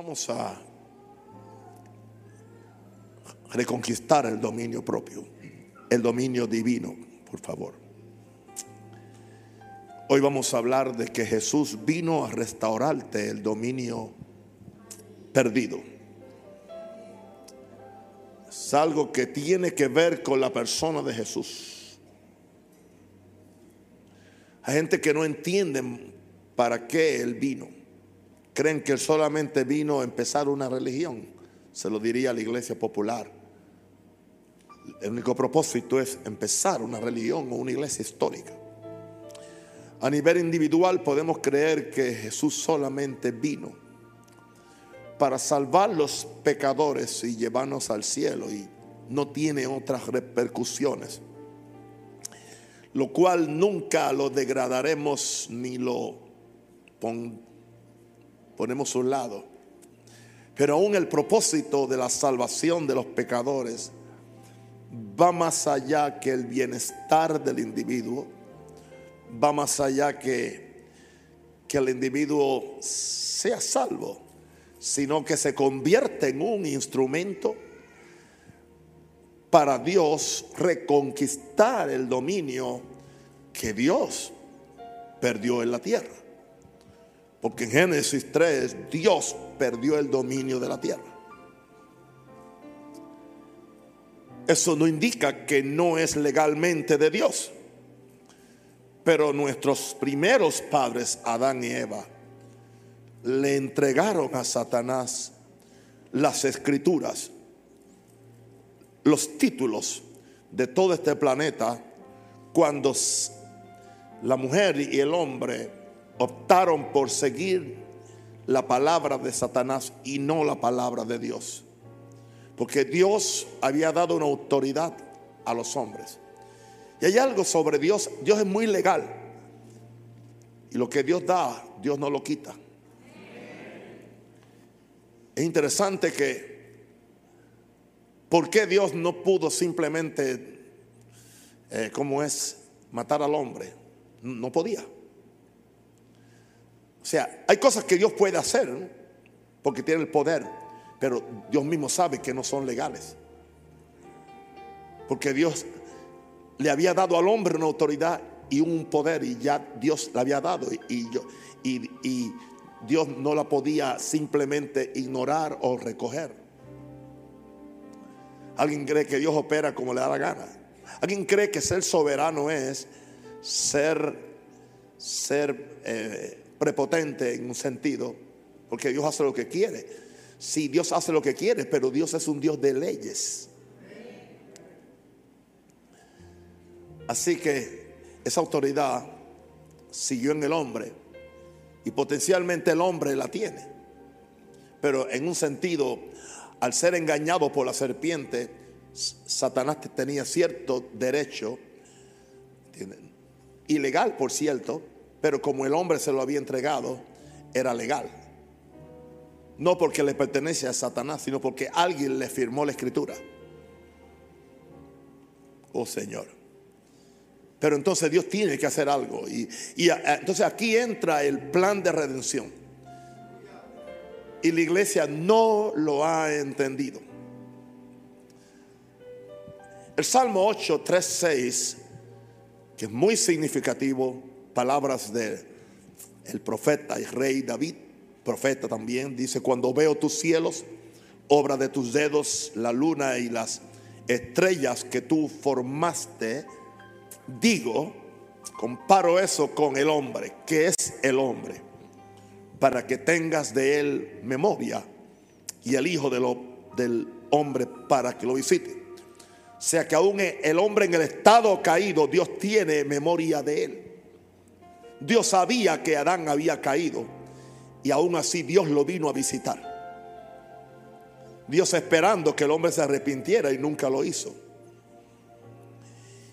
Vamos a reconquistar el dominio propio, el dominio divino, por favor. Hoy vamos a hablar de que Jesús vino a restaurarte el dominio perdido. Es algo que tiene que ver con la persona de Jesús. Hay gente que no entiende para qué Él vino. Creen que solamente vino a empezar una religión. Se lo diría a la iglesia popular. El único propósito es empezar una religión o una iglesia histórica. A nivel individual podemos creer que Jesús solamente vino para salvar los pecadores y llevarnos al cielo y no tiene otras repercusiones. Lo cual nunca lo degradaremos ni lo ponemos a un lado. Pero aún el propósito de la salvación de los pecadores va más allá que el bienestar del individuo, va más allá que, que el individuo sea salvo, sino que se convierte en un instrumento para Dios reconquistar el dominio que Dios perdió en la tierra. Porque en Génesis 3 Dios perdió el dominio de la tierra. Eso no indica que no es legalmente de Dios. Pero nuestros primeros padres, Adán y Eva, le entregaron a Satanás las escrituras, los títulos de todo este planeta cuando la mujer y el hombre optaron por seguir la palabra de Satanás y no la palabra de Dios. Porque Dios había dado una autoridad a los hombres. Y hay algo sobre Dios. Dios es muy legal. Y lo que Dios da, Dios no lo quita. Es interesante que, ¿por qué Dios no pudo simplemente, eh, como es, matar al hombre? No podía. Sea, hay cosas que Dios puede hacer, porque tiene el poder pero Dios mismo sabe que no son legales. Porque Dios le había dado al hombre una autoridad y un poder y ya Dios le había dado y, yo, y Dios no la podía simplemente ignorar o recoger. Alguien cree que Dios opera como le da la gana. Alguien cree que ser soberano es ser, ser eh, prepotente en un sentido, porque Dios hace lo que quiere. Sí, Dios hace lo que quiere, pero Dios es un Dios de leyes. Así que esa autoridad siguió en el hombre y potencialmente el hombre la tiene. Pero en un sentido, al ser engañado por la serpiente, Satanás tenía cierto derecho, ilegal por cierto, pero como el hombre se lo había entregado, era legal. No porque le pertenece a Satanás, sino porque alguien le firmó la escritura. Oh Señor. Pero entonces Dios tiene que hacer algo. Y, entonces aquí entra el plan de redención. Y la iglesia no lo ha entendido. El Salmo 8, 3, 6, que es muy significativo, palabras del el profeta y rey David profeta también, dice, cuando veo tus cielos, obra de tus dedos, la luna y las estrellas que tú formaste, digo, comparo eso con el hombre, que es el hombre, para que tengas de él memoria y el hijo del hombre para que lo visite. O sea que aún el hombre en el estado caído, Dios tiene memoria de él. Dios sabía que Adán había caído y aún así Dios lo vino a visitar. Dios esperando que el hombre se arrepintiera y nunca lo hizo.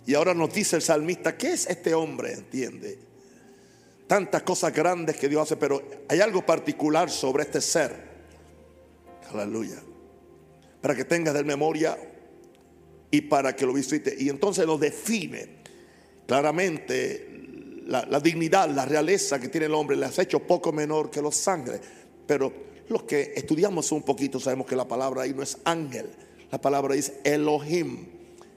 Y ahora nos dice el salmista, ¿qué es este hombre? Entiende. Tantas cosas grandes que Dios hace, pero hay algo particular sobre este ser. Aleluya. Para que tengas de memoria y para que lo visite. Y entonces lo define claramente la, dignidad, la realeza que tiene el hombre, le has hecho poco menor que los sangres. Pero Los que estudiamos un poquito sabemos que la palabra ahí no es ángel, la palabra es Elohim,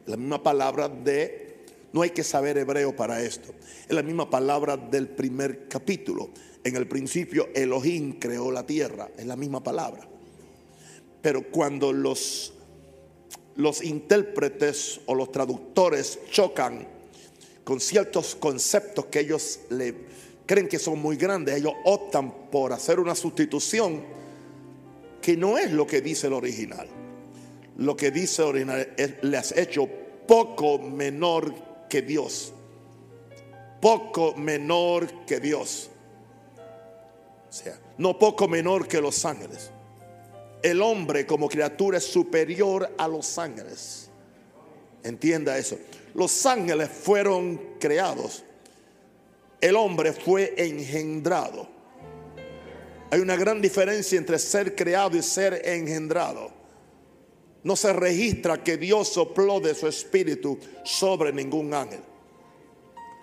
la misma palabra de, no hay que saber hebreo para esto, es la misma palabra del primer capítulo. En el principio Elohim creó la tierra, es la misma palabra. Pero cuando los, los intérpretes o los traductores chocan con ciertos conceptos que ellos le creen que son muy grandes, ellos optan por hacer una sustitución que no es lo que dice el original. Lo que dice el original es, le has hecho poco menor que Dios. Poco menor que Dios. O sea, no poco menor que los ángeles. El hombre como criatura es superior a los ángeles. Entienda eso. Los ángeles fueron creados. El hombre fue engendrado. Hay una gran diferencia entre ser creado y ser engendrado. No se registra que Dios sopló de su espíritu sobre ningún ángel.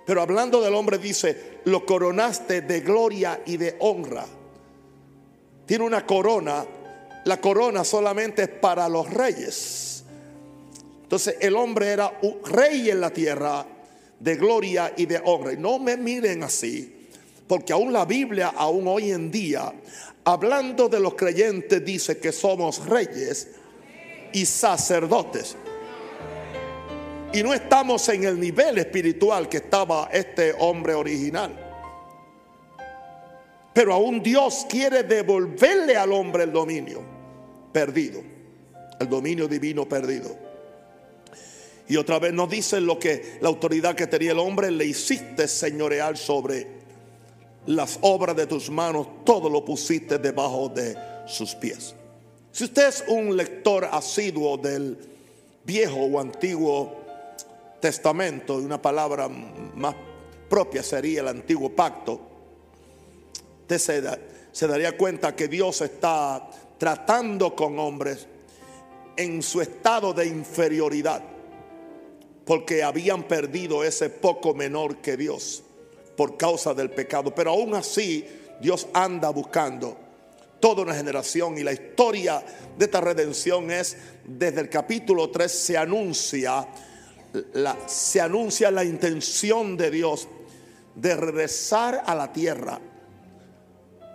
Pero hablando del hombre dice, lo coronaste de gloria y de honra. Tiene una corona. La corona solamente es para los reyes. Entonces el hombre era un rey en la tierra de gloria y de honra. No me miren así, porque aún la Biblia, aún hoy en día, hablando de los creyentes, dice que somos reyes y sacerdotes. Y no estamos en el nivel espiritual que estaba este hombre original. Pero aún Dios quiere devolverle al hombre el dominio perdido. El dominio divino perdido. Y otra vez nos dice lo que la autoridad que tenía el hombre le hiciste señorear sobre las obras de tus manos, todo lo pusiste debajo de sus pies. Si usted es un lector asiduo del viejo o antiguo testamento, una palabra más propia sería el antiguo pacto, usted se daría cuenta que Dios está tratando con hombres en su estado de inferioridad porque habían perdido ese poco menor que Dios por causa del pecado. Pero aún así Dios anda buscando toda una generación y la historia de esta redención es desde el capítulo 3 se anuncia la, se anuncia la intención de Dios de regresar a la tierra.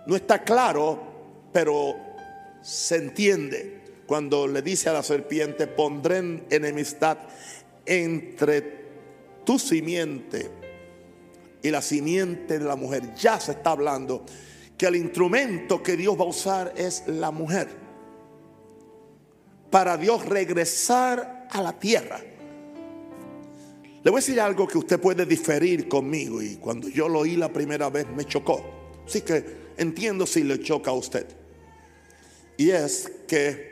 No está claro, pero se entiende cuando le dice a la serpiente, pondré en enemistad entre tu simiente y la simiente de la mujer. Ya se está hablando que el instrumento que Dios va a usar es la mujer. Para Dios regresar a la tierra. Le voy a decir algo que usted puede diferir conmigo y cuando yo lo oí la primera vez me chocó. Así que entiendo si le choca a usted. Y es que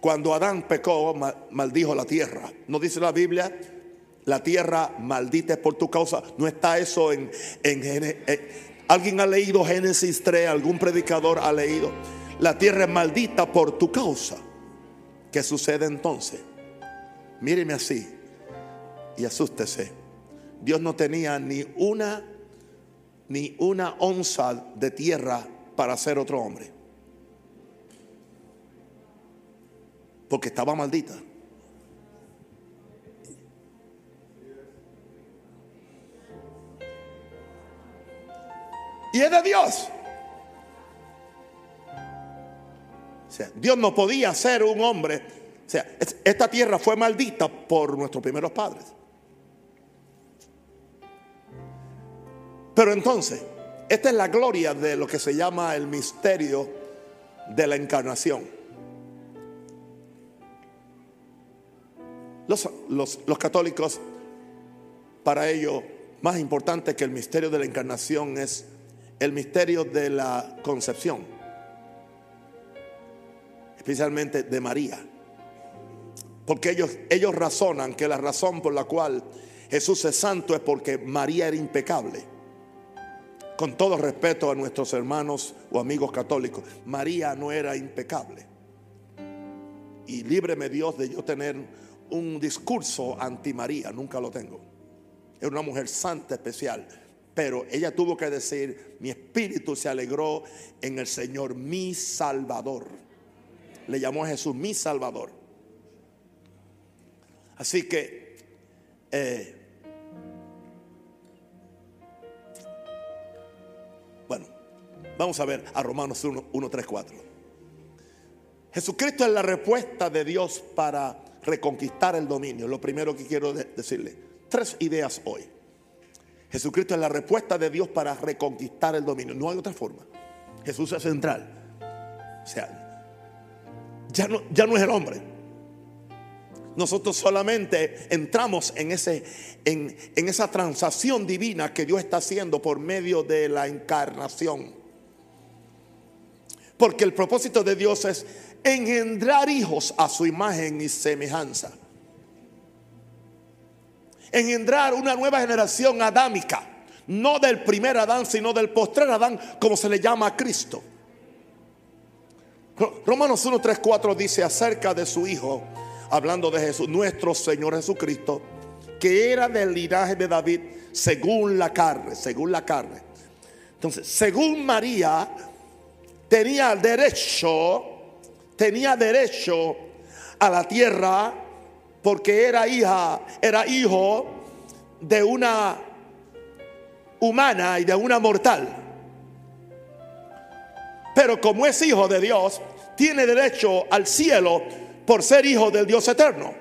cuando Adán pecó, maldijo la tierra. ¿No dice la Biblia? La tierra maldita es por tu causa. No está eso en, en, ¿Alguien ha leído Génesis 3? ¿Algún predicador ha leído? La tierra es maldita por tu causa. ¿Qué sucede entonces? Míreme así y asústese. Dios no tenía ni una ni una onza de tierra para ser otro hombre. Porque estaba maldita. Y es de Dios. O sea, Dios no podía ser un hombre. O sea, esta tierra fue maldita por nuestros primeros padres. Pero entonces, esta es la gloria de lo que se llama el misterio de la encarnación. Los, católicos, para ellos, más importante que el misterio de la encarnación es el misterio de la concepción, especialmente de María. Porque ellos, ellos razonan que la razón por la cual Jesús es santo es porque María era impecable. Con todo respeto a nuestros hermanos o amigos católicos, María no era impecable. Y líbreme Dios de yo tener un discurso anti María, nunca lo tengo. Es una mujer santa especial, pero ella tuvo que decir, mi espíritu se alegró en el Señor, mi Salvador. Le llamó a Jesús mi Salvador. Así que, eh, bueno, vamos a ver a Romanos 1, 1, 3, 4. Jesucristo es la respuesta de Dios para reconquistar el dominio. Lo primero que quiero decirle, tres ideas hoy. Jesucristo es la respuesta de Dios para reconquistar el dominio. No hay otra forma. Jesús es central. O sea, ya no, ya no es el hombre. Nosotros solamente entramos en, ese, en, en esa transacción divina que Dios está haciendo por medio de la encarnación. Porque el propósito de Dios es engendrar hijos a su imagen y semejanza. Engendrar una nueva generación adámica, no del primer Adán, sino del postrer Adán, como se le llama a Cristo. Romanos 1, 3, 4 dice acerca de su Hijo, hablando de Jesús, nuestro Señor Jesucristo, que era del linaje de David según la carne, según la carne. Entonces, según María, tenía derecho tenía derecho a la tierra porque era hija, era hijo de una humana y de una mortal. Pero como es hijo de Dios, tiene derecho al cielo por ser hijo del Dios eterno.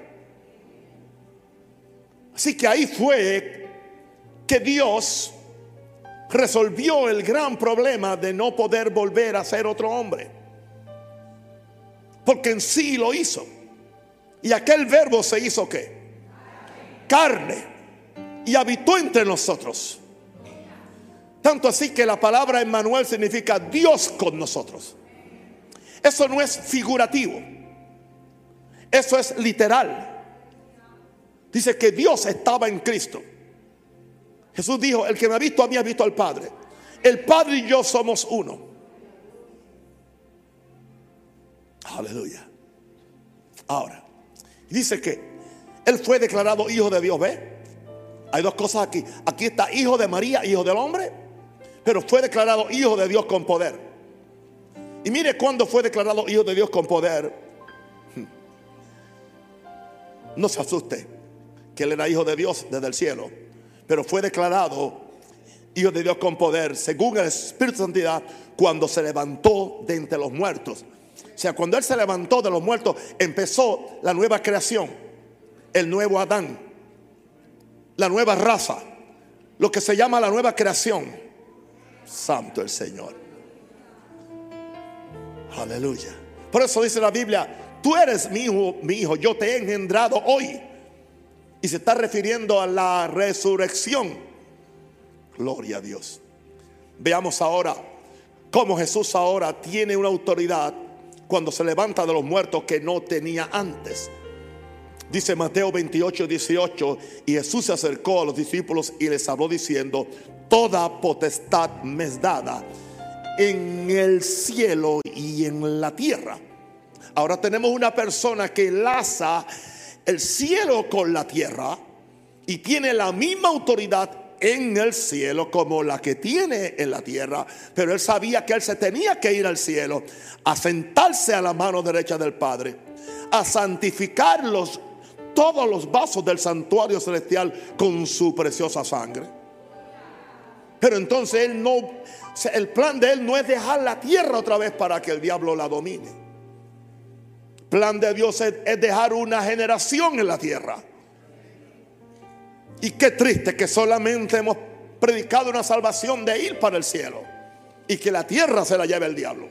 Así que ahí fue que Dios resolvió el gran problema de no poder volver a ser otro hombre porque en sí lo hizo. Y aquel verbo se hizo qué? Carne. Y habitó entre nosotros. Tanto así que la palabra Emmanuel significa Dios con nosotros. Eso no es figurativo. Eso es literal. Dice que Dios estaba en Cristo. Jesús dijo, el que me ha visto a mí ha visto al Padre. El Padre y yo somos uno. Aleluya. Ahora, dice que él fue declarado hijo de Dios. ¿Ve? Hay dos cosas aquí. Aquí está hijo de María, hijo del hombre, pero fue declarado hijo de Dios con poder. Y mire cuando fue declarado hijo de Dios con poder. No se asuste que él era hijo de Dios desde el cielo, pero fue declarado hijo de Dios con poder, según el Espíritu de Santidad, cuando se levantó de entre los muertos. O sea, cuando Él se levantó de los muertos, empezó la nueva creación, el nuevo Adán, la nueva raza, lo que se llama la nueva creación. Santo el Señor. Aleluya. Por eso dice la Biblia, tú eres mi hijo, mi hijo, yo te he engendrado hoy. Y se está refiriendo a la resurrección. Gloria a Dios. Veamos ahora cómo Jesús ahora tiene una autoridad cuando se levanta de los muertos que no tenía antes. Dice Mateo 28, 18, y Jesús se acercó a los discípulos y les habló diciendo, toda potestad me es dada en el cielo y en la tierra. Ahora tenemos una persona que laza el cielo con la tierra y tiene la misma autoridad en el cielo como la que tiene en la tierra, pero él sabía que él se tenía que ir al cielo, a sentarse a la mano derecha del Padre, a santificar todos los vasos del santuario celestial con su preciosa sangre. Pero entonces él no, el plan de él no es dejar la tierra otra vez para que el diablo la domine. El plan de Dios es dejar una generación en la tierra y qué triste que solamente hemos predicado una salvación de ir para el cielo y que la tierra se la lleve el diablo.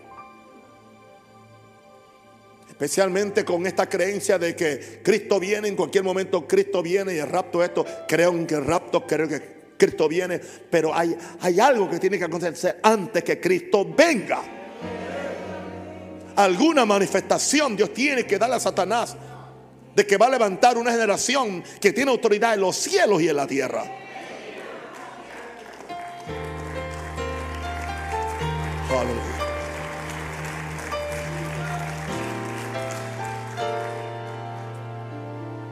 Especialmente con esta creencia de que Cristo viene, en cualquier momento Cristo viene y el rapto esto, creo en que el rapto, creo que Cristo viene, pero hay, hay algo que tiene que acontecer antes que Cristo venga. Alguna manifestación Dios tiene que darle a Satanás de que va a levantar una generación que tiene autoridad en los cielos y en la tierra.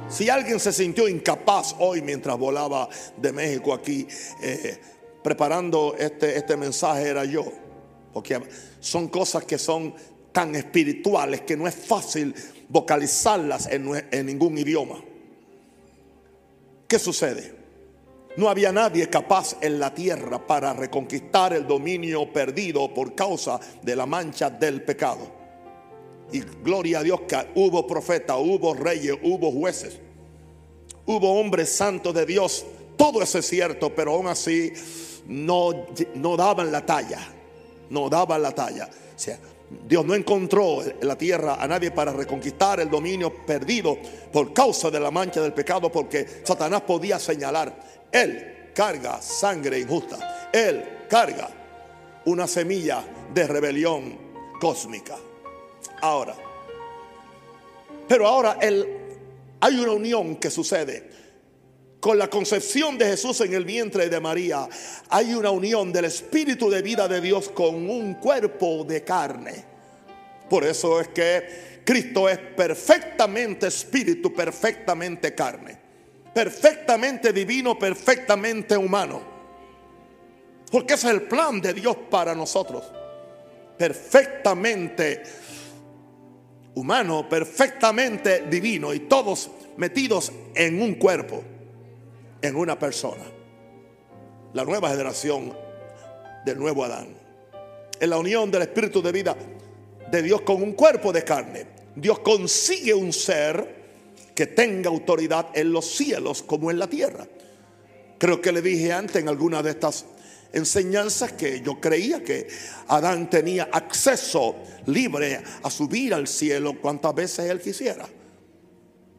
Si alguien se sintió incapaz hoy mientras volaba de México aquí, eh, preparando este, este mensaje era yo. Porque son cosas que son tan espirituales que no es fácil vocalizarlas en, ningún idioma. ¿Qué sucede? No había nadie capaz en la tierra para reconquistar el dominio perdido por causa de la mancha del pecado. Y gloria a Dios que hubo profetas, hubo reyes, hubo jueces, hubo hombres santos de Dios. Todo eso es cierto, pero aún así no, no daban la talla. No daban la talla. O sea, Dios no encontró en la tierra a nadie para reconquistar el dominio perdido por causa de la mancha del pecado, porque Satanás podía señalar, Él carga sangre injusta, Él carga una semilla de rebelión cósmica. Ahora, pero ahora hay una unión que sucede. Con la concepción de Jesús en el vientre de María, hay una unión del espíritu de vida de Dios con un cuerpo de carne. Por eso es que Cristo es perfectamente espíritu, perfectamente carne, perfectamente divino, perfectamente humano. Porque ese es el plan de Dios para nosotros. Perfectamente humano, perfectamente divino y todos metidos en un cuerpo, en una persona. La nueva generación del nuevo Adán. En la unión del espíritu de vida de Dios con un cuerpo de carne. Dios consigue un ser que tenga autoridad en los cielos como en la tierra. Creo que le dije antes en alguna de estas enseñanzas que yo creía que Adán tenía acceso libre a subir al cielo cuantas veces él quisiera.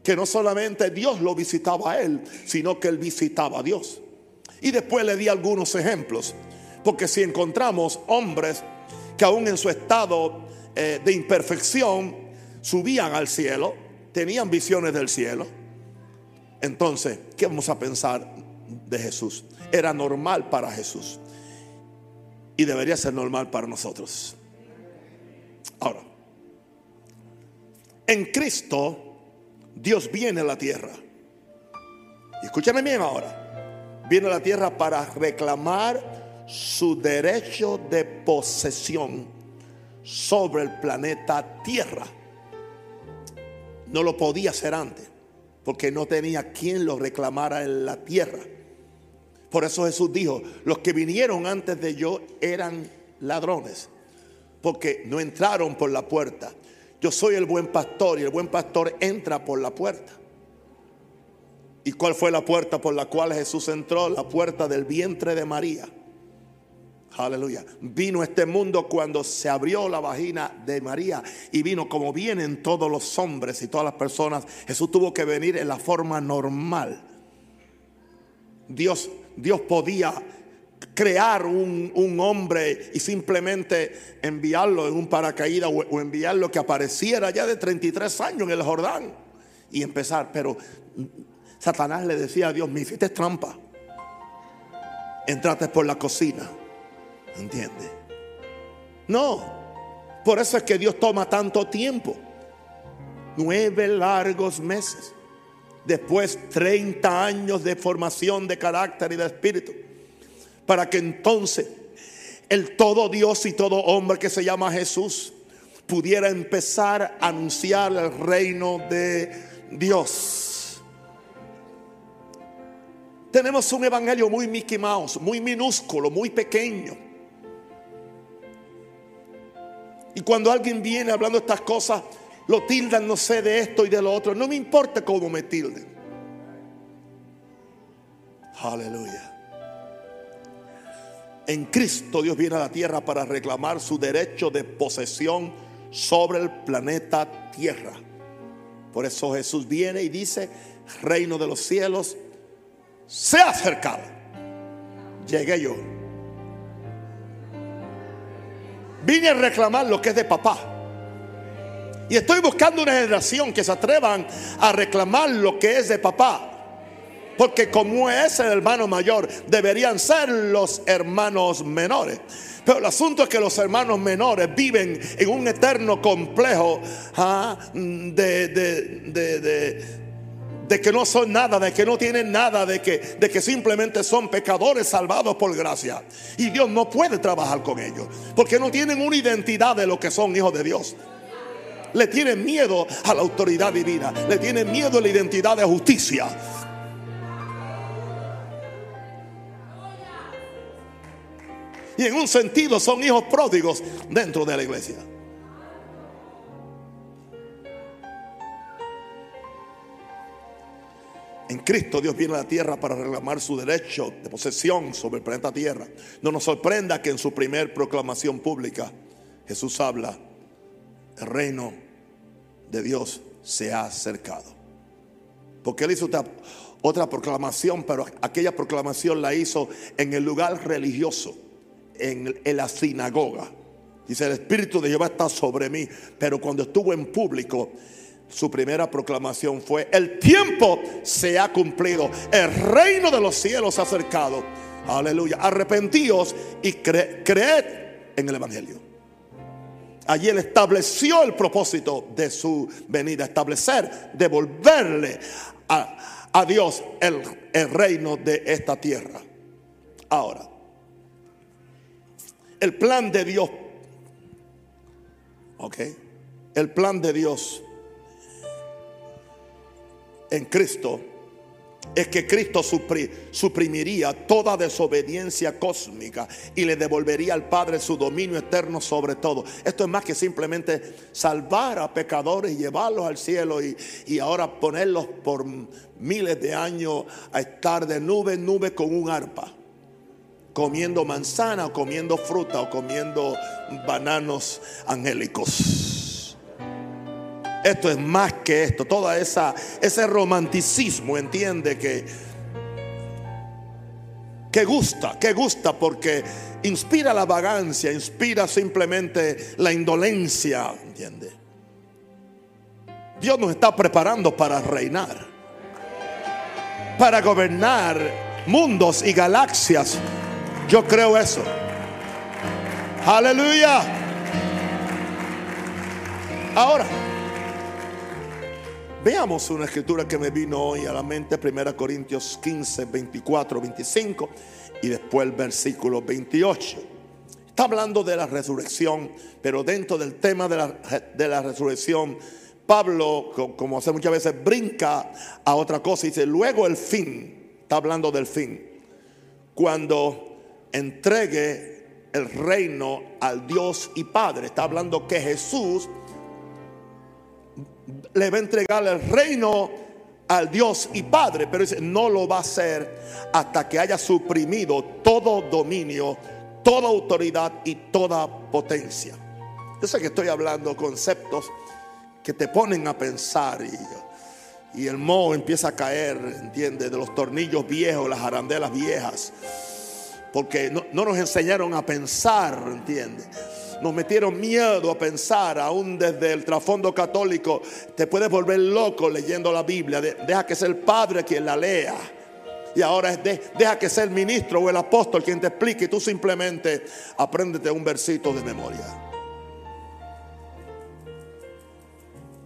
Que no solamente Dios lo visitaba a él, sino que él visitaba a Dios. Y después le di algunos ejemplos. Porque si encontramos hombres que aún en su estado eh, de imperfección subían al cielo, tenían visiones del cielo, entonces, ¿qué vamos a pensar de Jesús? Era normal para Jesús y debería ser normal para nosotros. Ahora, en Cristo Dios viene a la tierra. Escúchame bien ahora. Viene a la tierra para reclamar su derecho de posesión sobre el planeta Tierra. No lo podía hacer antes, porque no tenía quien lo reclamara en la tierra. Por eso Jesús dijo, los que vinieron antes de yo eran ladrones, porque no entraron por la puerta. Yo soy el buen pastor y el buen pastor entra por la puerta. ¿Y cuál fue la puerta por la cual Jesús entró? La puerta del vientre de María. Aleluya. Vino este mundo cuando se abrió la vagina de María y vino como vienen todos los hombres y todas las personas. Jesús tuvo que venir en la forma normal. Dios Dios podía crear un, hombre y simplemente enviarlo en un paracaídas o, enviarlo que apareciera ya de 33 años en el Jordán y empezar. Pero Satanás le decía a Dios, me hiciste trampa. Entraste por la cocina. ¿Entiendes? No. Por eso es que Dios toma tanto tiempo. Nueve largos meses. Después 30 años de formación de carácter y de espíritu. Para que entonces el todo Dios y todo hombre que se llama Jesús pudiera empezar a anunciar el reino de Dios. Tenemos un evangelio muy Mickey Mouse, muy minúsculo, muy pequeño. Y cuando alguien viene hablando estas cosas, lo tildan, no sé, de esto y de lo otro. No me importa cómo me tilden. Aleluya. En Cristo Dios viene a la tierra para reclamar su derecho de posesión sobre el planeta Tierra. Por eso Jesús viene y dice, reino de los cielos, se ha. Llegué yo. Vine a reclamar lo que es de papá. Y estoy buscando una generación que se atrevan a reclamar lo que es de papá. Porque como es el hermano mayor, deberían ser los hermanos menores. Pero el asunto es que los hermanos menores viven en un eterno complejo ¿ah? de, que no son nada, de que no tienen nada, de que, de que simplemente son pecadores salvados por gracia. Y Dios no puede trabajar con ellos, porque no tienen una identidad de lo que son hijos de Dios. Le tienen miedo a la autoridad divina, le tienen miedo a la identidad de justicia. Y en un sentido son hijos pródigos dentro de la iglesia. En Cristo Dios viene a la tierra para reclamar su derecho de posesión sobre el planeta Tierra. No nos sorprenda que en su primer proclamación pública Jesús habla, el reino de Dios se ha acercado. Porque él hizo otra, otra proclamación, pero aquella proclamación la hizo en el lugar religioso, en, la sinagoga. Dice, el Espíritu de Jehová está sobre mí, pero cuando estuvo en público, su primera proclamación fue, el tiempo se ha cumplido, el reino de los cielos ha acercado. Aleluya. Arrepentíos y creed en el Evangelio. Allí él estableció el propósito de su venida, establecer, devolverle a, a Dios el, el reino de esta tierra. Ahora, el plan de Dios, ok, el plan de Dios en Cristo es que Cristo suprimiría toda desobediencia cósmica y le devolvería al Padre su dominio eterno sobre todo. Esto es más que simplemente salvar a pecadores y llevarlos al cielo y, y ahora ponerlos por miles de años a estar de nube en nube con un arpa, comiendo manzana o comiendo fruta o comiendo bananos angélicos. Esto es más que esto. Toda esa ese romanticismo, entiende que que gusta, que gusta porque inspira la vagancia, inspira simplemente la indolencia, entiende. Dios nos está preparando para reinar, para gobernar mundos y galaxias. Yo creo eso. Aleluya. Ahora, Veamos una escritura que me vino hoy a la mente, 1 Corintios 15, 24, 25 y después el versículo 28. Está hablando de la resurrección, pero dentro del tema de la, de la resurrección, Pablo, como hace muchas veces, brinca a otra cosa y dice, luego el fin, está hablando del fin, cuando entregue el reino al Dios y Padre, está hablando que Jesús le va a entregar el reino al Dios y Padre, pero dice, no lo va a hacer hasta que haya suprimido todo dominio, toda autoridad y toda potencia. Yo sé que estoy hablando conceptos que te ponen a pensar y, y el moho empieza a caer, entiende, de los tornillos viejos, las arandelas viejas, porque no, no nos enseñaron a pensar, entiende nos metieron miedo a pensar, aún desde el trasfondo católico, te puedes volver loco leyendo la Biblia. deja que sea el Padre quien la lea. Y ahora es de, deja que sea el ministro o el apóstol quien te explique y tú simplemente apréndete un versito de memoria.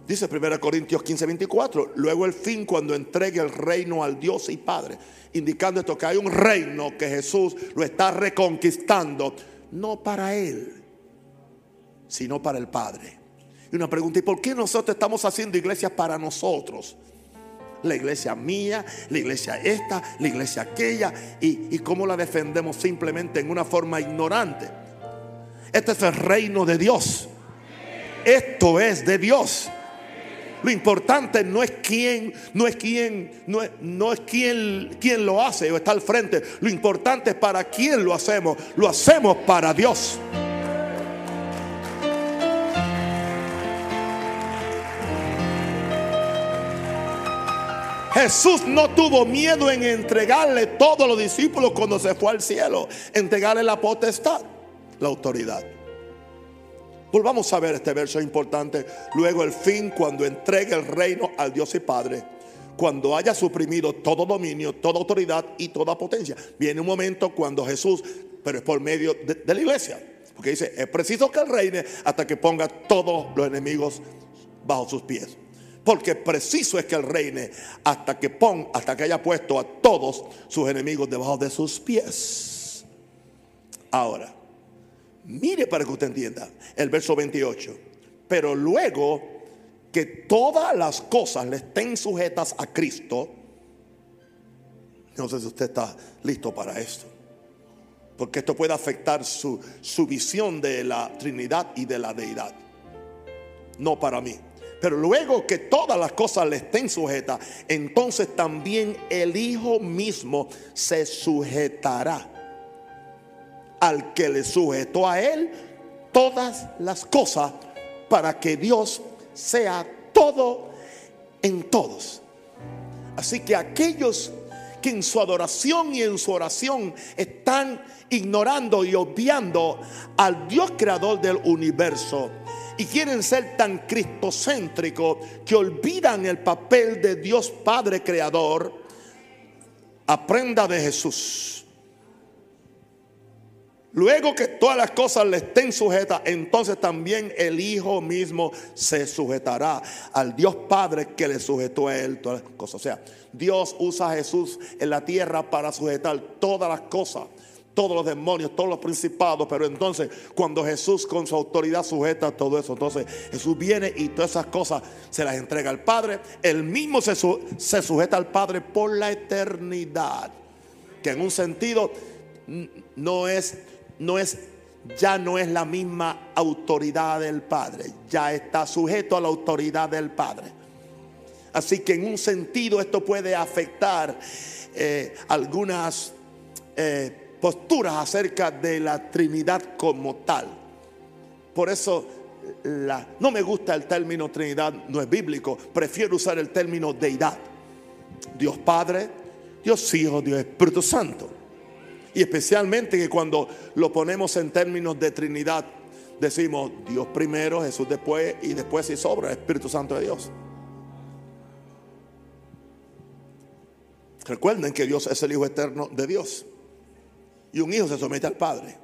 Dice 1 Corintios 15, 24. Luego el fin cuando entregue el reino al Dios y Padre. Indicando esto que hay un reino que Jesús lo está reconquistando. No para él, sino para el Padre. Y una pregunta, ¿y por qué nosotros estamos haciendo iglesias para nosotros? La iglesia mía, la iglesia esta, la iglesia aquella, y, y cómo la defendemos simplemente en una forma ignorante. Este es el reino de Dios. Esto es de Dios. Lo importante no es quién, no es quién, no es, no es quién, quién lo hace o está al frente. Lo importante es para quién lo hacemos. Lo hacemos para Dios. Jesús no tuvo miedo en entregarle todos los discípulos cuando se fue al cielo, entregarle la potestad, la autoridad. Volvamos a ver este verso importante. Luego el fin cuando entregue el reino al Dios y Padre, cuando haya suprimido todo dominio, toda autoridad y toda potencia. Viene un momento cuando Jesús, pero es por medio de, la iglesia, porque dice, es preciso que él reine hasta que ponga todos los enemigos bajo sus pies. Porque preciso es que él reine hasta que pon, hasta que haya puesto a todos sus enemigos debajo de sus pies. Ahora, mire para que usted entienda el verso 28. Pero luego que todas las cosas le estén sujetas a Cristo, no sé si usted está listo para esto. Porque esto puede afectar su, su visión de la Trinidad y de la deidad. No para mí. Pero luego que todas las cosas le estén sujetas, entonces también el Hijo mismo se sujetará al que le sujetó a él todas las cosas para que Dios sea todo en todos. Así que aquellos que en su adoración y en su oración están ignorando y obviando al Dios creador del universo, y quieren ser tan cristocéntricos que olvidan el papel de Dios Padre Creador, aprenda de Jesús. Luego que todas las cosas le estén sujetas, entonces también el Hijo mismo se sujetará al Dios Padre que le sujetó a él todas las cosas. O sea, Dios usa a Jesús en la tierra para sujetar todas las cosas todos los demonios, todos los principados, pero entonces cuando Jesús con su autoridad sujeta todo eso, entonces Jesús viene y todas esas cosas se las entrega al Padre, él mismo se, se sujeta al Padre por la eternidad, que en un sentido no es, no es, ya no es la misma autoridad del Padre, ya está sujeto a la autoridad del Padre. Así que en un sentido esto puede afectar eh, algunas... Eh, posturas acerca de la Trinidad como tal. Por eso no me gusta el término Trinidad, no es bíblico, prefiero usar el término deidad. Dios Padre, Dios Hijo, Dios Espíritu Santo. Y especialmente que cuando lo ponemos en términos de Trinidad, decimos Dios primero, Jesús después y después si sobra el Espíritu Santo de Dios. Recuerden que Dios es el Hijo eterno de Dios y un hijo se somete al Padre.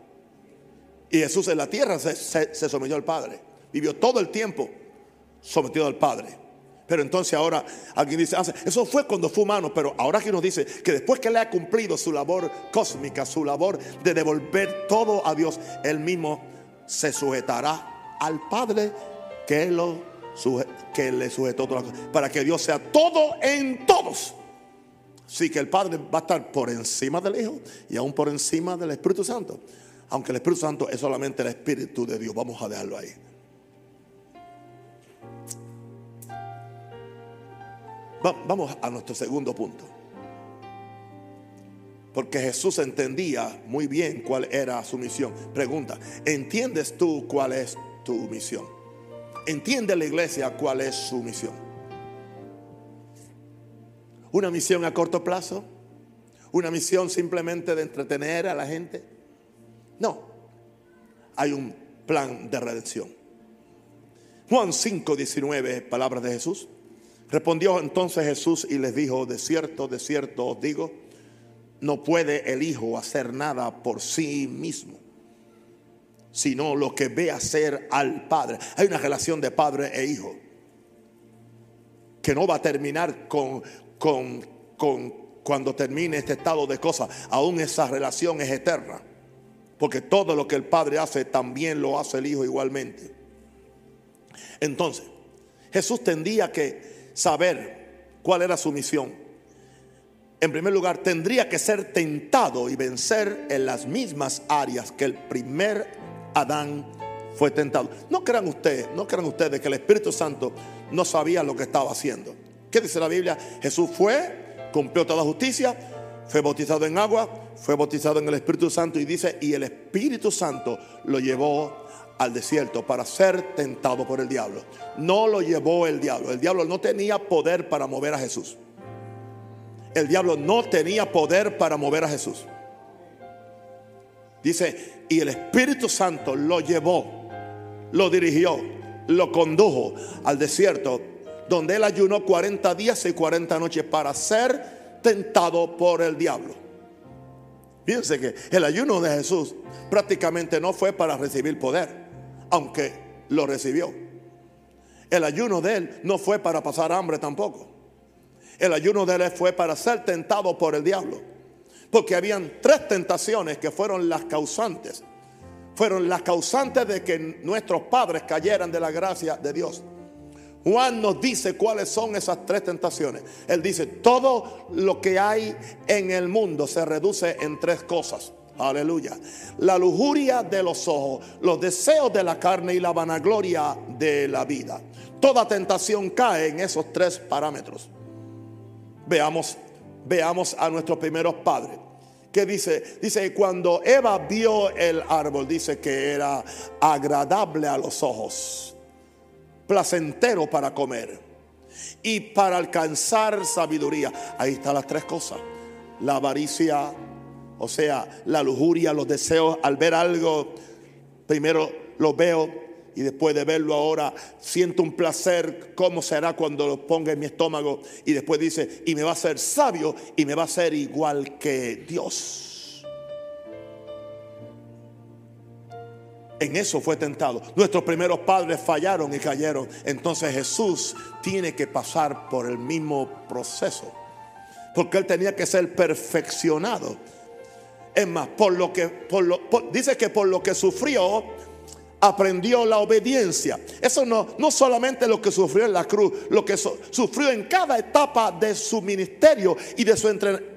Y Jesús en la tierra se, sometió al Padre. Vivió todo el tiempo sometido al Padre. Pero entonces ahora alguien dice, ah, eso fue cuando fue humano, pero ahora aquí nos dice que después que le ha cumplido su labor cósmica, su labor de devolver todo a Dios, él mismo se sujetará al Padre que, lo, que le sujetó todas las cosas, para que Dios sea todo en todos. Sí que el Padre va a estar por encima del Hijo y aún por encima del Espíritu Santo. Aunque el Espíritu Santo es solamente el Espíritu de Dios. Vamos a dejarlo ahí. Vamos a nuestro segundo punto. Porque Jesús entendía muy bien cuál era su misión. Pregunta, ¿entiendes tú cuál es tu misión? ¿Entiende la iglesia cuál es su misión? una misión a corto plazo, una misión simplemente de entretener a la gente. No, hay un plan de redención. Juan 5, 19, palabras de Jesús. Respondió entonces Jesús y les dijo, de cierto, de cierto os digo, no puede el Hijo hacer nada por sí mismo, sino lo que ve hacer al Padre. Hay una relación de Padre e Hijo que no va a terminar con, con, cuando termine este estado de cosas. Aún esa relación es eterna. Porque todo lo que el Padre hace también lo hace el Hijo igualmente. Entonces, Jesús tendría que saber cuál era su misión. En primer lugar, tendría que ser tentado y vencer en las mismas áreas que el primer Adán fue tentado. No crean ustedes, no crean ustedes que el Espíritu Santo no sabía lo que estaba haciendo. ¿Qué dice la Biblia? Jesús fue, cumplió toda justicia, fue bautizado en agua, fue bautizado en el Espíritu Santo y dice, y el Espíritu Santo lo llevó al desierto para ser tentado por el diablo. No lo llevó el diablo. El diablo no tenía poder para mover a Jesús. El diablo no tenía poder para mover a Jesús. Dice, y el Espíritu Santo lo llevó, lo dirigió, lo condujo al desierto donde él ayunó 40 días y 40 noches para ser tentado por el diablo. Fíjense que el ayuno de Jesús prácticamente no fue para recibir poder, aunque lo recibió. El ayuno de él no fue para pasar hambre tampoco. El ayuno de él fue para ser tentado por el diablo. Porque habían tres tentaciones que fueron las causantes. Fueron las causantes de que nuestros padres cayeran de la gracia de Dios. Juan nos dice cuáles son esas tres tentaciones. Él dice, todo lo que hay en el mundo se reduce en tres cosas. Aleluya. La lujuria de los ojos, los deseos de la carne y la vanagloria de la vida. Toda tentación cae en esos tres parámetros. Veamos, veamos a nuestros primeros padres. ¿Qué dice? Dice, cuando Eva vio el árbol, dice que era agradable a los ojos, placentero para comer y para alcanzar sabiduría. Ahí están las tres cosas. La avaricia, o sea, la lujuria, los deseos al ver algo, primero lo veo y después de verlo ahora siento un placer, ¿cómo será cuando lo ponga en mi estómago? Y después dice, y me va a ser sabio y me va a ser igual que Dios. En eso fue tentado. Nuestros primeros padres fallaron y cayeron. Entonces Jesús tiene que pasar por el mismo proceso. Porque él tenía que ser perfeccionado. Es más, por lo que por lo, dice que por lo que sufrió, aprendió la obediencia. Eso no, no solamente lo que sufrió en la cruz, lo que sufrió en cada etapa de su ministerio y de su,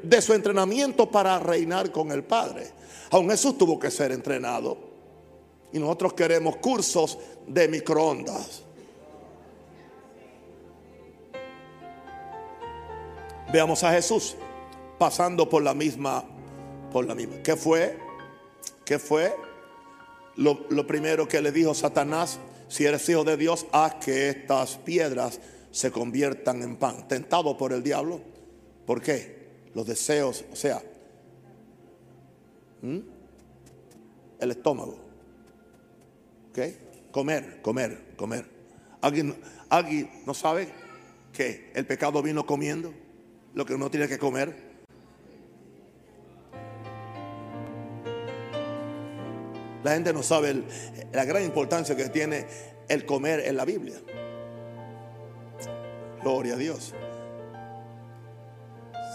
de su entrenamiento para reinar con el Padre. Aún Jesús tuvo que ser entrenado. Y nosotros queremos cursos de microondas. Veamos a Jesús pasando por la misma, por la misma. ¿Qué fue? ¿Qué fue? lo, primero que le dijo Satanás, si eres hijo de Dios, haz que estas piedras se conviertan en pan. Tentado por el diablo. ¿Por qué? Los deseos, o sea, el estómago. ¿Ok? Comer, comer, comer. ¿Alguien, ¿Alguien no sabe que el pecado vino comiendo lo que uno tiene que comer? La gente no sabe la gran importancia que tiene el comer en la Biblia. Gloria a Dios.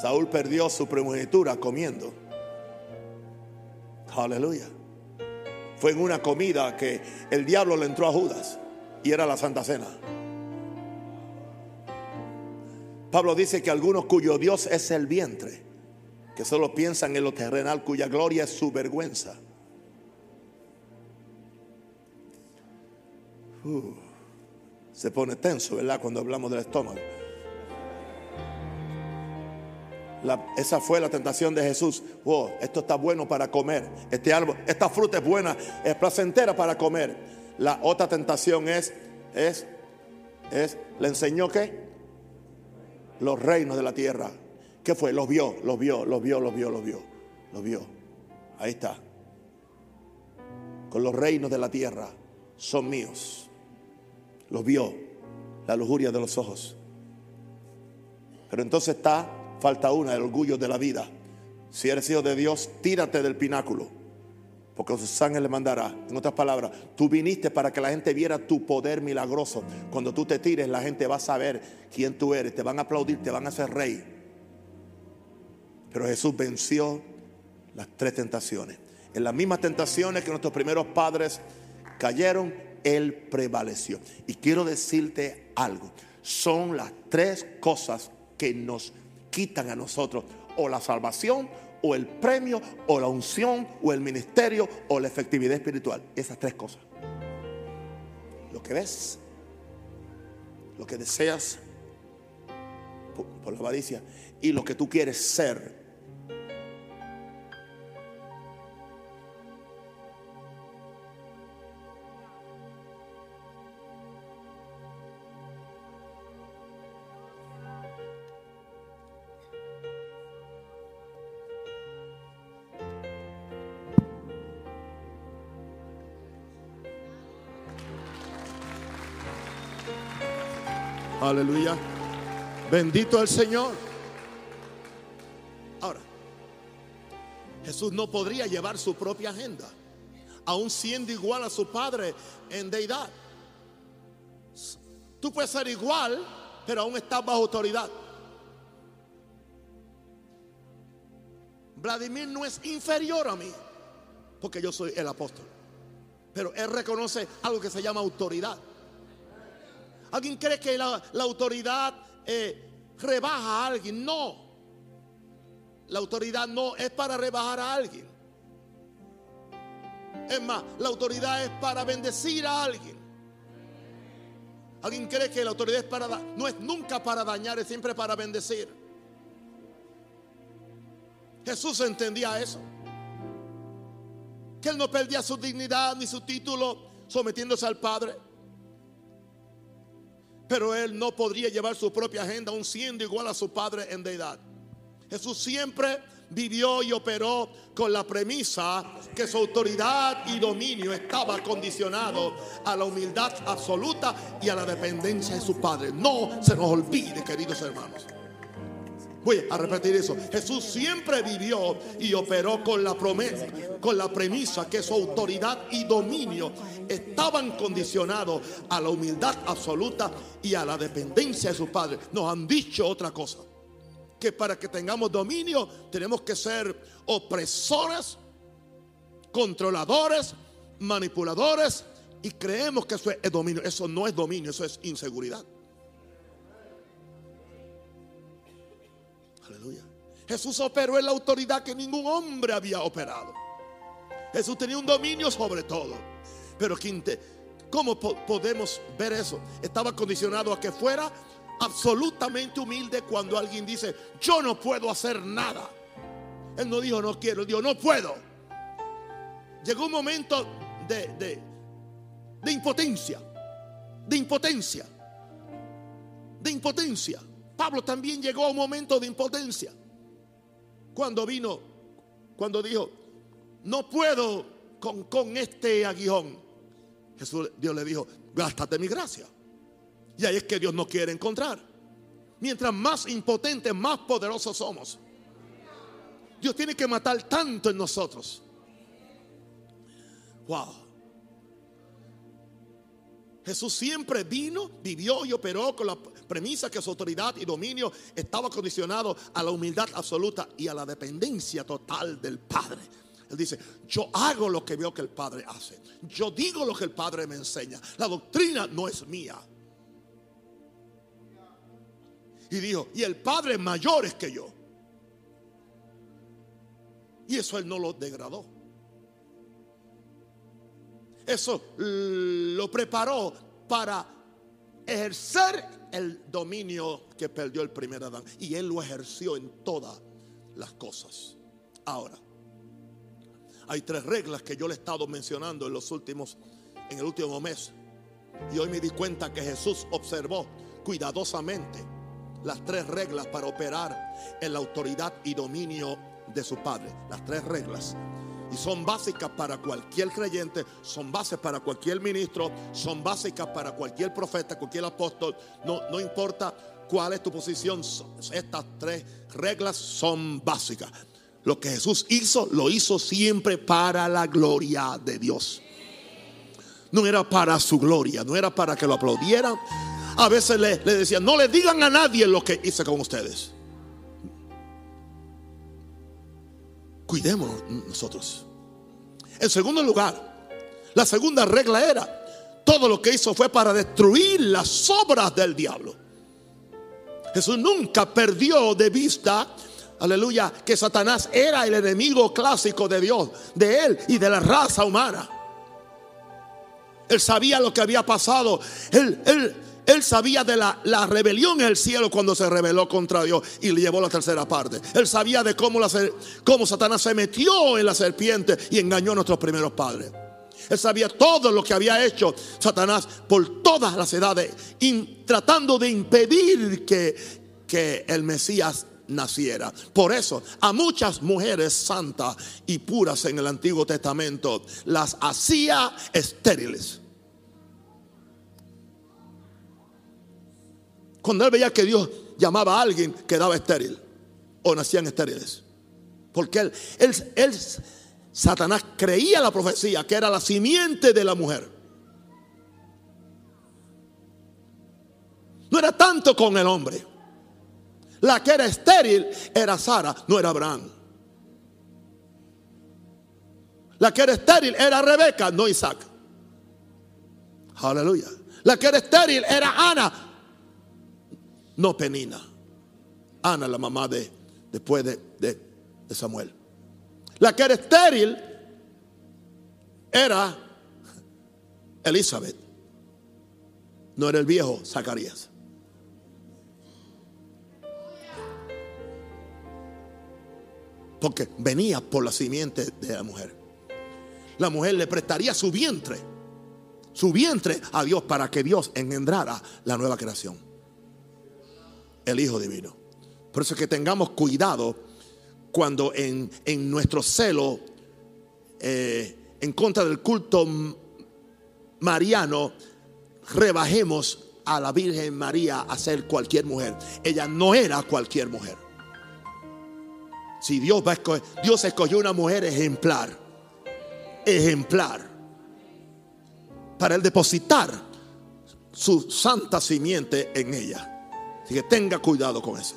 Saúl perdió su primogenitura comiendo. Aleluya. Fue en una comida que el diablo le entró a Judas y era la Santa Cena. Pablo dice que algunos cuyo Dios es el vientre, que solo piensan en lo terrenal, cuya gloria es su vergüenza. Uh, se pone tenso, ¿verdad? Cuando hablamos del estómago. esa fue la tentación de Jesús. Wow, esto está bueno para comer. Este árbol, esta fruta es buena, es placentera para comer. La otra tentación es, es, es, le enseñó que los reinos de la tierra. ¿Qué fue? Los vio, los vio, los vio, los vio, los vio, los vio. Ahí está. Con los reinos de la tierra son míos los vio, la lujuria de los ojos. Pero entonces está, falta una, el orgullo de la vida. Si eres hijo de Dios, tírate del pináculo, porque su sangre le mandará. En otras palabras, tú viniste para que la gente viera tu poder milagroso. Cuando tú te tires, la gente va a saber quién tú eres, te van a aplaudir, te van a hacer rey. Pero Jesús venció las tres tentaciones. En las mismas tentaciones que nuestros primeros padres cayeron, él prevaleció. Y quiero decirte algo. Son las tres cosas que nos quitan a nosotros o la salvación o el premio o la unción o el ministerio o la efectividad espiritual. Esas tres cosas. Lo que ves, lo que deseas por, por la avaricia y lo que tú quieres ser Aleluya. Bendito el Señor. Ahora, Jesús no podría llevar su propia agenda, aún siendo igual a su Padre en deidad. Tú puedes ser igual, pero aún estás bajo autoridad. Vladimir no es inferior a mí, porque yo soy el apóstol. Pero él reconoce algo que se llama autoridad. ¿Alguien cree que la, autoridad eh, rebaja a alguien? No. La autoridad no es para rebajar a alguien. Es más, la autoridad es para bendecir a alguien. ¿Alguien cree que la autoridad es para no es nunca para dañar, es siempre para bendecir? Jesús entendía eso. Que él no perdía su dignidad ni su título sometiéndose al Padre. Pero él no podría llevar su propia agenda aun siendo igual a su Padre en deidad. Jesús siempre vivió y operó con la premisa que su autoridad y dominio estaba condicionado a la humildad absoluta y a la dependencia de su Padre. No se nos olvide, queridos hermanos. Voy a repetir eso. Jesús siempre vivió y operó con la promesa, con la premisa que su autoridad y dominio estaban condicionados a la humildad absoluta y a la dependencia de su Padre. Nos han dicho otra cosa que para que tengamos dominio tenemos que ser opresores, controladores, manipuladores y creemos que eso es dominio. Eso no es dominio, eso es inseguridad. Jesús operó en la autoridad que ningún hombre había operado. Jesús tenía un dominio sobre todo. Pero ¿cómo podemos ver eso? Estaba condicionado a que fuera absolutamente humilde cuando alguien dice, yo no puedo hacer nada. Él no dijo, no quiero, él dijo, no puedo. Llegó un momento de, de, de impotencia, de impotencia, de impotencia. Pablo también llegó a un momento de impotencia. Cuando vino, cuando dijo, no puedo con, con este aguijón. Jesús, Dios le dijo, gástate mi gracia. Y ahí es que Dios no quiere encontrar. Mientras más impotentes, más poderosos somos. Dios tiene que matar tanto en nosotros. Wow. Jesús siempre vino, vivió y operó con la premisa que su autoridad y dominio estaba condicionado a la humildad absoluta y a la dependencia total del Padre. Él dice, yo hago lo que veo que el Padre hace. Yo digo lo que el Padre me enseña. La doctrina no es mía. Y dijo, y el Padre es mayor que yo. Y eso él no lo degradó. Eso lo preparó para ejercer el dominio que perdió el primer Adán. Y él lo ejerció en todas las cosas. Ahora, hay tres reglas que yo le he estado mencionando en los últimos, en el último mes. Y hoy me di cuenta que Jesús observó cuidadosamente las tres reglas para operar en la autoridad y dominio de su Padre. Las tres reglas. Y son básicas para cualquier creyente, son bases para cualquier ministro, son básicas para cualquier profeta, cualquier apóstol. No, no importa cuál es tu posición, estas tres reglas son básicas. Lo que Jesús hizo, lo hizo siempre para la gloria de Dios. No era para su gloria, no era para que lo aplaudieran, a veces le, le decían, no le digan a nadie lo que hice con ustedes. Cuidémonos nosotros. En segundo lugar, la segunda regla era, todo lo que hizo fue para destruir las obras del diablo. Jesús nunca perdió de vista, aleluya, que Satanás era el enemigo clásico de Dios, de él y de la raza humana. Él sabía lo que había pasado. Él, él, él sabía de la, rebelión en el cielo cuando se rebeló contra Dios y le llevó la tercera parte. Él sabía de cómo, cómo Satanás se metió en la serpiente y engañó a nuestros primeros padres. Él sabía todo lo que había hecho Satanás por todas las edades, tratando de impedir que, que el Mesías naciera. Por eso a muchas mujeres santas y puras en el Antiguo Testamento las hacía estériles. Cuando él veía que Dios llamaba a alguien, quedaba estéril o nacían estériles. Porque él, él, él, Satanás creía la profecía que era la simiente de la mujer. No era tanto con el hombre. La que era estéril era Sara, no era Abraham. La que era estéril era Rebeca, no Isaac. Aleluya. La que era estéril era Ana, no Penina. Ana, la mamá de después de, de Samuel. La que era estéril era Elizabeth. No era el viejo Zacarías. Porque venía por la simiente de la mujer. La mujer le prestaría su vientre, su vientre a Dios para que Dios engendrara la nueva creación. El Hijo Divino. Por eso es que tengamos cuidado cuando en, nuestro celo eh, en contra del culto mariano rebajemos a la Virgen María a ser cualquier mujer. Ella no era cualquier mujer. Si Dios va a escoger, Dios escogió una mujer ejemplar, ejemplar, para él depositar su santa simiente en ella. Así que tenga cuidado con eso.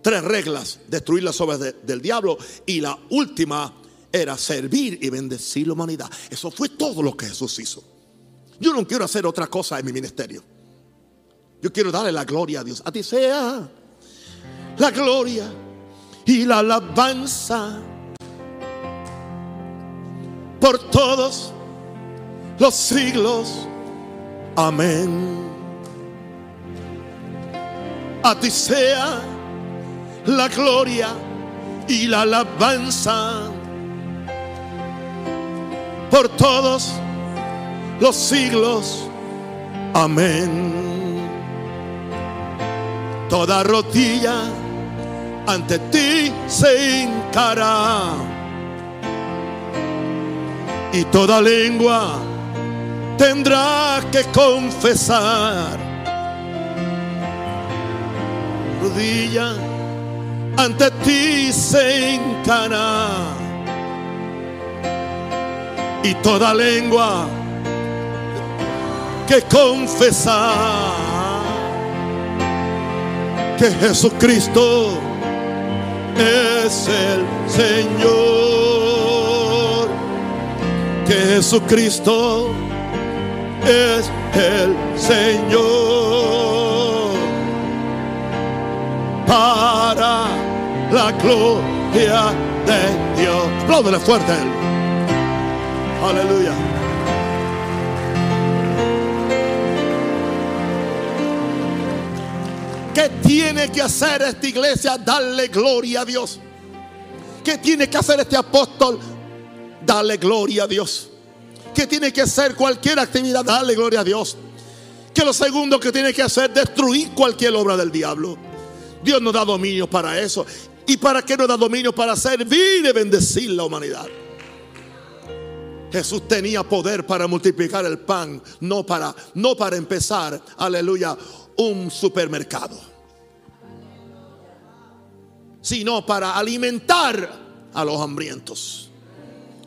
Tres reglas, destruir las obras del diablo y la última era servir y bendecir la humanidad. Eso fue todo lo que Jesús hizo. Yo no quiero hacer otra cosa en mi ministerio. Yo quiero darle la gloria a Dios. A ti sea la gloria y la alabanza por todos los siglos. Amén. A ti sea la gloria y la alabanza por todos los siglos. Amén. Toda rodilla ante ti se hincará y toda lengua tendrá que confesar. Rodilla ante ti se hincará y toda lengua que confesar que Jesucristo es el Señor, que Jesucristo es el Señor para la gloria de Dios. Apláudele fuerte. Aleluya. ¿Qué tiene que hacer esta iglesia? Darle gloria a Dios. ¿Qué tiene que hacer este apóstol? Darle gloria a Dios. ¿Qué tiene que hacer cualquier actividad? Darle gloria a Dios. Que lo segundo que tiene que hacer? Destruir cualquier obra del diablo. Dios nos da dominio para eso. ¿Y para qué nos da dominio? Para servir y bendecir la humanidad. Jesús tenía poder para multiplicar el pan, no para, no para empezar, aleluya, un supermercado, sino para alimentar a los hambrientos.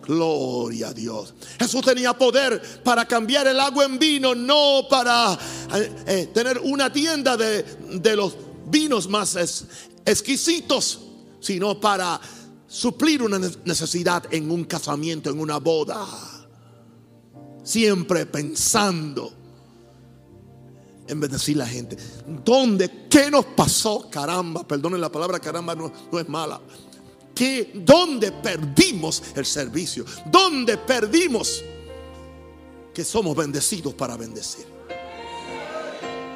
Gloria a Dios. Jesús tenía poder para cambiar el agua en vino, no para eh, eh, tener una tienda de, de los vinos más exquisitos, sino para suplir una necesidad en un casamiento, en una boda. Siempre pensando en bendecir a la gente. ¿Dónde? ¿Qué nos pasó? Caramba, perdonen la palabra caramba, no, no es mala. ¿Qué, ¿Dónde perdimos el servicio? ¿Dónde perdimos que somos bendecidos para bendecir?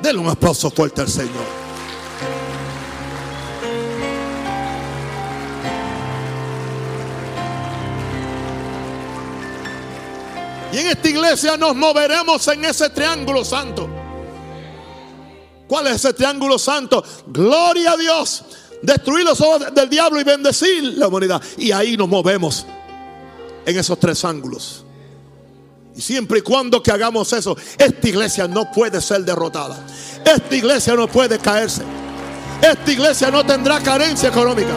Denle un aplauso fuerte al Señor. Y en esta iglesia nos moveremos en ese triángulo santo. ¿Cuál es ese triángulo santo? Gloria a Dios. Destruir los ojos del diablo y bendecir la humanidad. Y ahí nos movemos en esos tres ángulos. Y siempre y cuando que hagamos eso, esta iglesia no puede ser derrotada. Esta iglesia no puede caerse. Esta iglesia no tendrá carencia económica.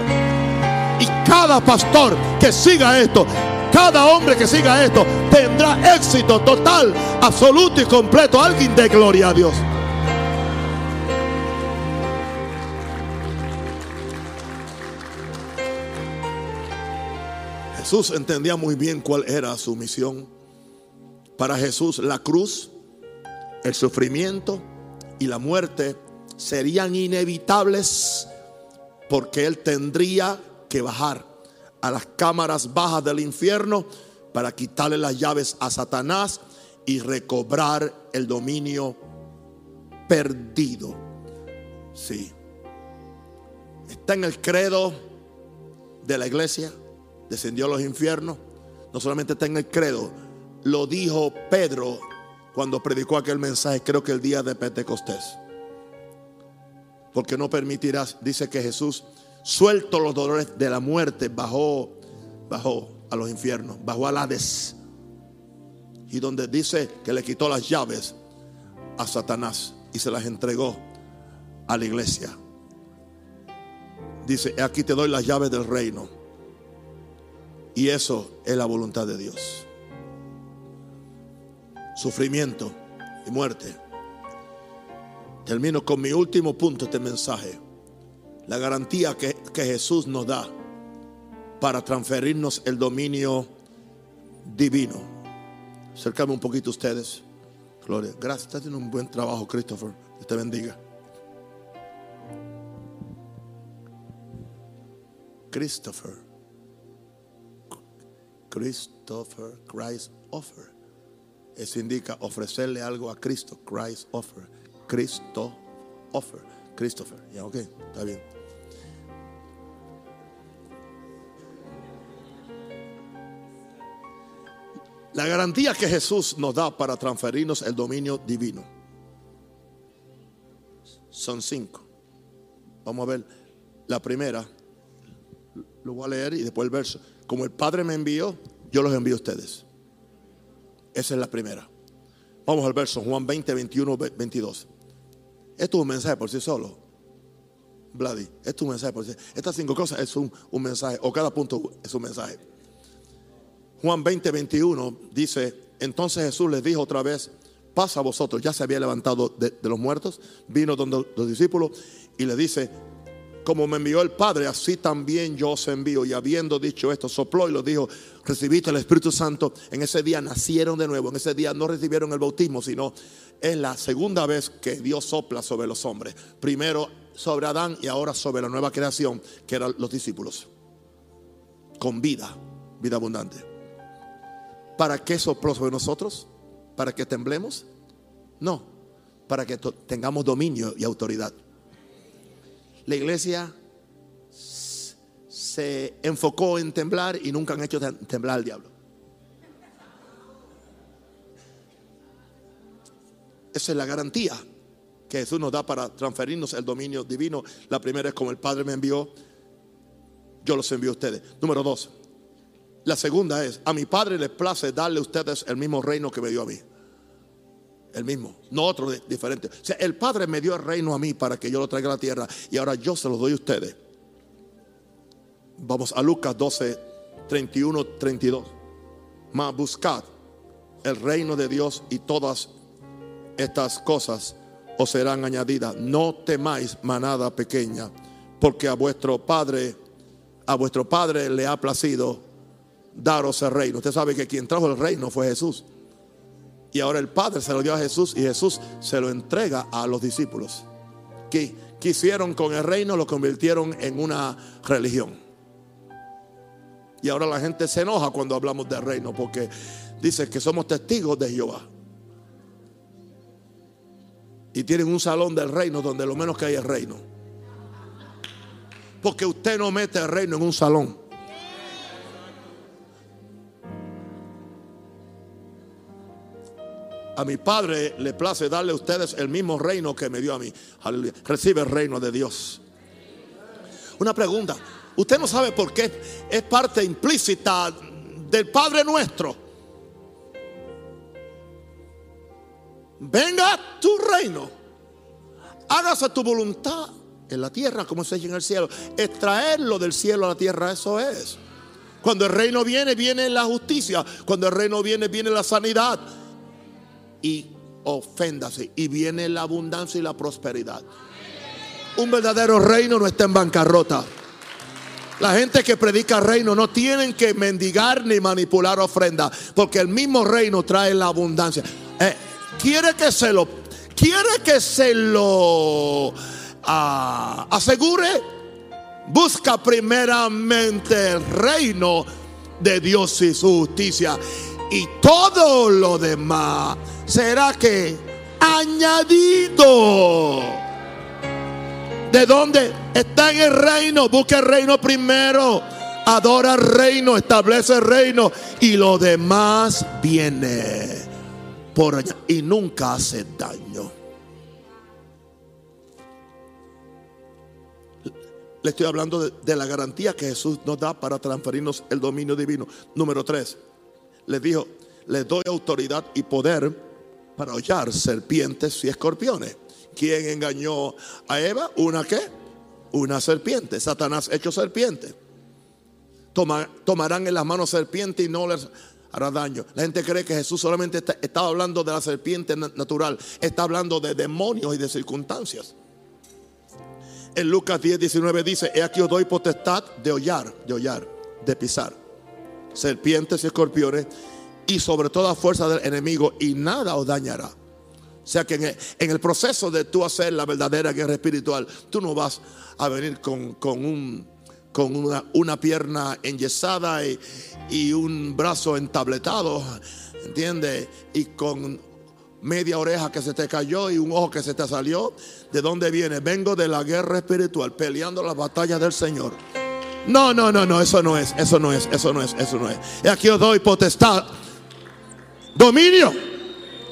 Y cada pastor que siga esto cada hombre que siga esto tendrá éxito total, absoluto y completo. Alguien de gloria a Dios. Jesús entendía muy bien cuál era su misión. Para Jesús la cruz, el sufrimiento y la muerte serían inevitables porque Él tendría que bajar a las cámaras bajas del infierno para quitarle las llaves a Satanás y recobrar el dominio perdido. Sí. Está en el credo de la iglesia descendió a los infiernos, no solamente está en el credo, lo dijo Pedro cuando predicó aquel mensaje, creo que el día de Pentecostés. Porque no permitirás, dice que Jesús, suelto los dolores de la muerte, bajó, bajó a los infiernos, bajó al Hades. Y donde dice que le quitó las llaves a Satanás y se las entregó a la iglesia. Dice, aquí te doy las llaves del reino. Y eso es la voluntad de Dios. Sufrimiento y muerte. Termino con mi último punto de este mensaje. La garantía que, que Jesús nos da para transferirnos el dominio divino. Acercame un poquito ustedes. Gloria. Gracias. Está haciendo un buen trabajo, Christopher. Dios te bendiga. Christopher. Christopher, Christ offer. Eso indica ofrecerle algo a Cristo. Christ offer. Cristo offer. Christopher. Ya, ok, está bien. La garantía que Jesús nos da para transferirnos el dominio divino son cinco. Vamos a ver la primera. Lo voy a leer y después el verso. Como el Padre me envió, yo los envío a ustedes. Esa es la primera. Vamos al verso Juan 20, 21, 22. Esto es un mensaje por sí solo. Bloody. Esto es un mensaje por sí Estas cinco cosas es un, mensaje, o cada punto es un mensaje. Juan 20, 21 dice, entonces Jesús les dijo otra vez, pasa a vosotros, ya se había levantado de, los muertos, vino donde los discípulos y le dice, como me envió el Padre, así también yo os envío. Y habiendo dicho esto, sopló y lo dijo, recibiste el Espíritu Santo. En ese día nacieron de nuevo. En ese día no recibieron el bautismo, sino es la segunda vez que Dios sopla sobre los hombres. Primero sobre Adán y ahora sobre la nueva creación, que eran los discípulos. Con vida, vida abundante. ¿Para qué sopló sobre nosotros? ¿Para que temblemos? No, para que tengamos dominio y autoridad la iglesia se enfocó en temblar y nunca han hecho temblar al diablo. Esa es la garantía que Jesús nos da para transferirnos el dominio divino. La primera es como el Padre me envió, yo los envío a ustedes. Número dos, la segunda es, a mi Padre les place darle a ustedes el mismo reino que me dio a mí. El mismo, no otro diferente. O sea, el Padre me dio el reino a mí para que yo lo traiga a la tierra y ahora yo se lo doy a ustedes. Vamos a Lucas 12, 31, 32. Mas buscad el reino de Dios y todas estas cosas os serán añadidas. No temáis manada pequeña, porque a vuestro Padre, a vuestro Padre le ha placido daros el reino. Usted sabe que quien trajo el reino fue Jesús. Y ahora el Padre se lo dio a Jesús y Jesús se lo entrega a los discípulos. Que quisieron con el reino lo convirtieron en una religión. Y ahora la gente se enoja cuando hablamos del reino porque dice que somos testigos de Jehová. Y tienen un salón del reino donde lo menos que hay es reino. Porque usted no mete el reino en un salón. A mi Padre le place darle a ustedes el mismo reino que me dio a mí. Recibe el reino de Dios. Una pregunta. Usted no sabe por qué es parte implícita del Padre nuestro. Venga tu reino. Hágase tu voluntad en la tierra como se hecho en el cielo. Extraerlo del cielo a la tierra, eso es. Cuando el reino viene, viene la justicia. Cuando el reino viene, viene la sanidad. Y oféndase. Y viene la abundancia y la prosperidad. Un verdadero reino no está en bancarrota. La gente que predica reino no tienen que mendigar ni manipular ofrenda, porque el mismo reino trae la abundancia. Eh, quiere que se lo, quiere que se lo ah, asegure. Busca primeramente el reino de Dios y su justicia. Y todo lo demás será que añadido. ¿De dónde? Está en el reino. Busca el reino primero. Adora el reino, establece el reino. Y lo demás viene por allá. Y nunca hace daño. Le estoy hablando de, la garantía que Jesús nos da para transferirnos el dominio divino. Número tres, les dijo, les doy autoridad y poder para hollar serpientes y escorpiones. ¿Quién engañó a Eva? ¿Una qué? Una serpiente. Satanás hecho serpiente. tomarán en las manos serpiente y no les hará daño. La gente cree que Jesús solamente está, estaba hablando de la serpiente natural. Está hablando de demonios y de circunstancias. En Lucas 10, 19 dice, he aquí os doy potestad de hollar, de hollar, de pisar. Serpientes y escorpiones y sobre toda fuerza del enemigo y nada os dañará. O sea que en el, proceso de tú hacer la verdadera guerra espiritual, tú no vas a venir con, un, con una, una, pierna enyesada y, y un brazo entabletado, ¿entiendes? Y con media oreja que se te cayó y un ojo que se te salió. ¿De dónde viene? Vengo de la guerra espiritual, peleando las batallas del Señor. No, no, no, no, eso no es, eso no es, eso no es, eso no es. Y aquí os doy potestad, dominio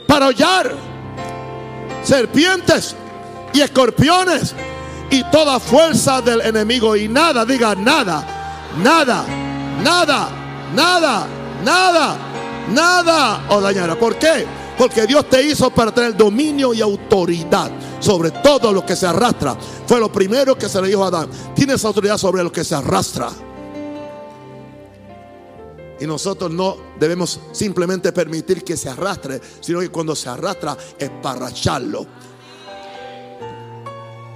para hollar serpientes y escorpiones y toda fuerza del enemigo. Y nada, diga nada, nada, nada, nada, nada, nada os dañará. ¿Por qué? Porque Dios te hizo para tener dominio y autoridad sobre todo lo que se arrastra. Fue lo primero que se le dijo a Adán. Tienes autoridad sobre lo que se arrastra. Y nosotros no debemos simplemente permitir que se arrastre, sino que cuando se arrastra, esparracharlo.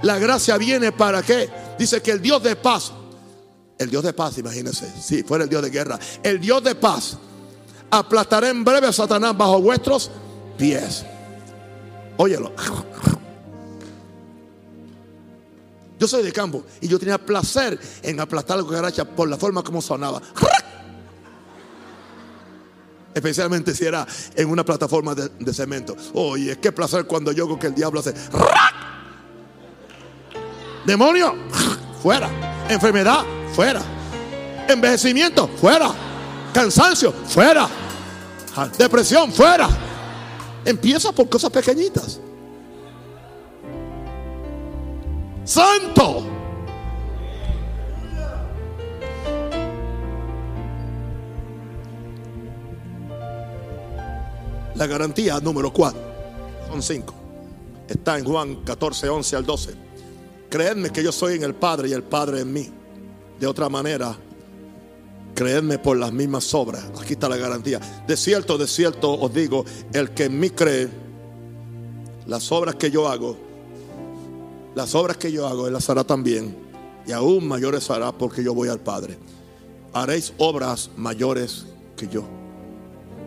La gracia viene para qué? Dice que el Dios de paz, el Dios de paz, imagínense, si fuera el Dios de guerra, el Dios de paz aplastará en breve a Satanás bajo vuestros pies. Óyelo. Yo soy de campo y yo tenía placer en aplastar la cucaracha por la forma como sonaba. Especialmente si era en una plataforma de, cemento. Oye, qué placer cuando yo que el diablo hace. Demonio, fuera. Enfermedad, fuera. Envejecimiento, fuera. Cansancio, fuera. Depresión, fuera. Empieza por cosas pequeñitas. Santo. La garantía número 4, son 5. Está en Juan 14, 11 al 12. Creedme que yo soy en el Padre y el Padre en mí. De otra manera, creedme por las mismas obras. Aquí está la garantía. De cierto, de cierto os digo, el que en mí cree, las obras que yo hago, las obras que yo hago, él las hará también. Y aún mayores hará porque yo voy al Padre. Haréis obras mayores que yo.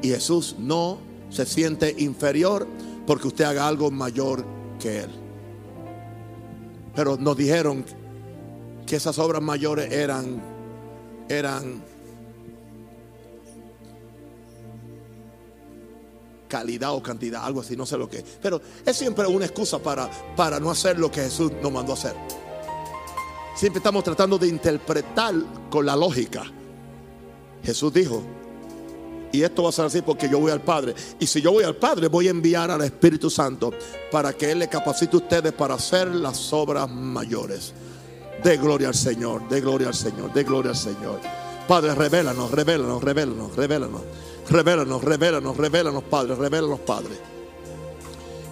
Y Jesús no se siente inferior porque usted haga algo mayor que él. Pero nos dijeron que esas obras mayores eran eran calidad o cantidad, algo así, no sé lo que. Pero es siempre una excusa para, para no hacer lo que Jesús nos mandó a hacer. Siempre estamos tratando de interpretar con la lógica. Jesús dijo, y esto va a ser así porque yo voy al Padre. Y si yo voy al Padre, voy a enviar al Espíritu Santo para que Él le capacite a ustedes para hacer las obras mayores. De gloria al Señor, de gloria al Señor, de gloria al Señor. Padre, revélanos, revélanos, revélanos, revélanos. Revélanos, revélanos, revélanos, Padre, revélanos, Padre.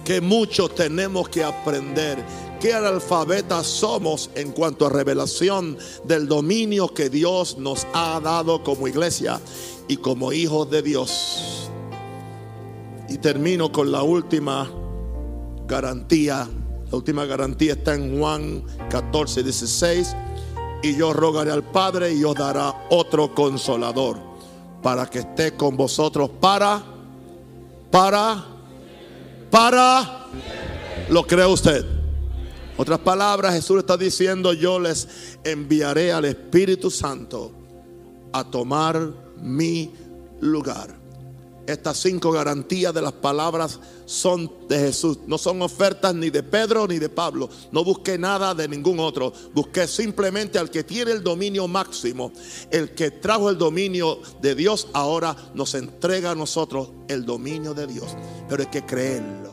Que muchos tenemos que aprender qué analfabetas somos en cuanto a revelación del dominio que Dios nos ha dado como iglesia y como hijos de Dios. Y termino con la última garantía. La última garantía está en Juan 14, 16. Y yo rogaré al Padre y os dará otro consolador para que esté con vosotros para, para, para, lo cree usted. Otras palabras, Jesús está diciendo, yo les enviaré al Espíritu Santo a tomar mi lugar. Estas cinco garantías de las palabras son de Jesús. No son ofertas ni de Pedro ni de Pablo. No busqué nada de ningún otro. Busqué simplemente al que tiene el dominio máximo. El que trajo el dominio de Dios ahora nos entrega a nosotros el dominio de Dios. Pero hay que creerlo.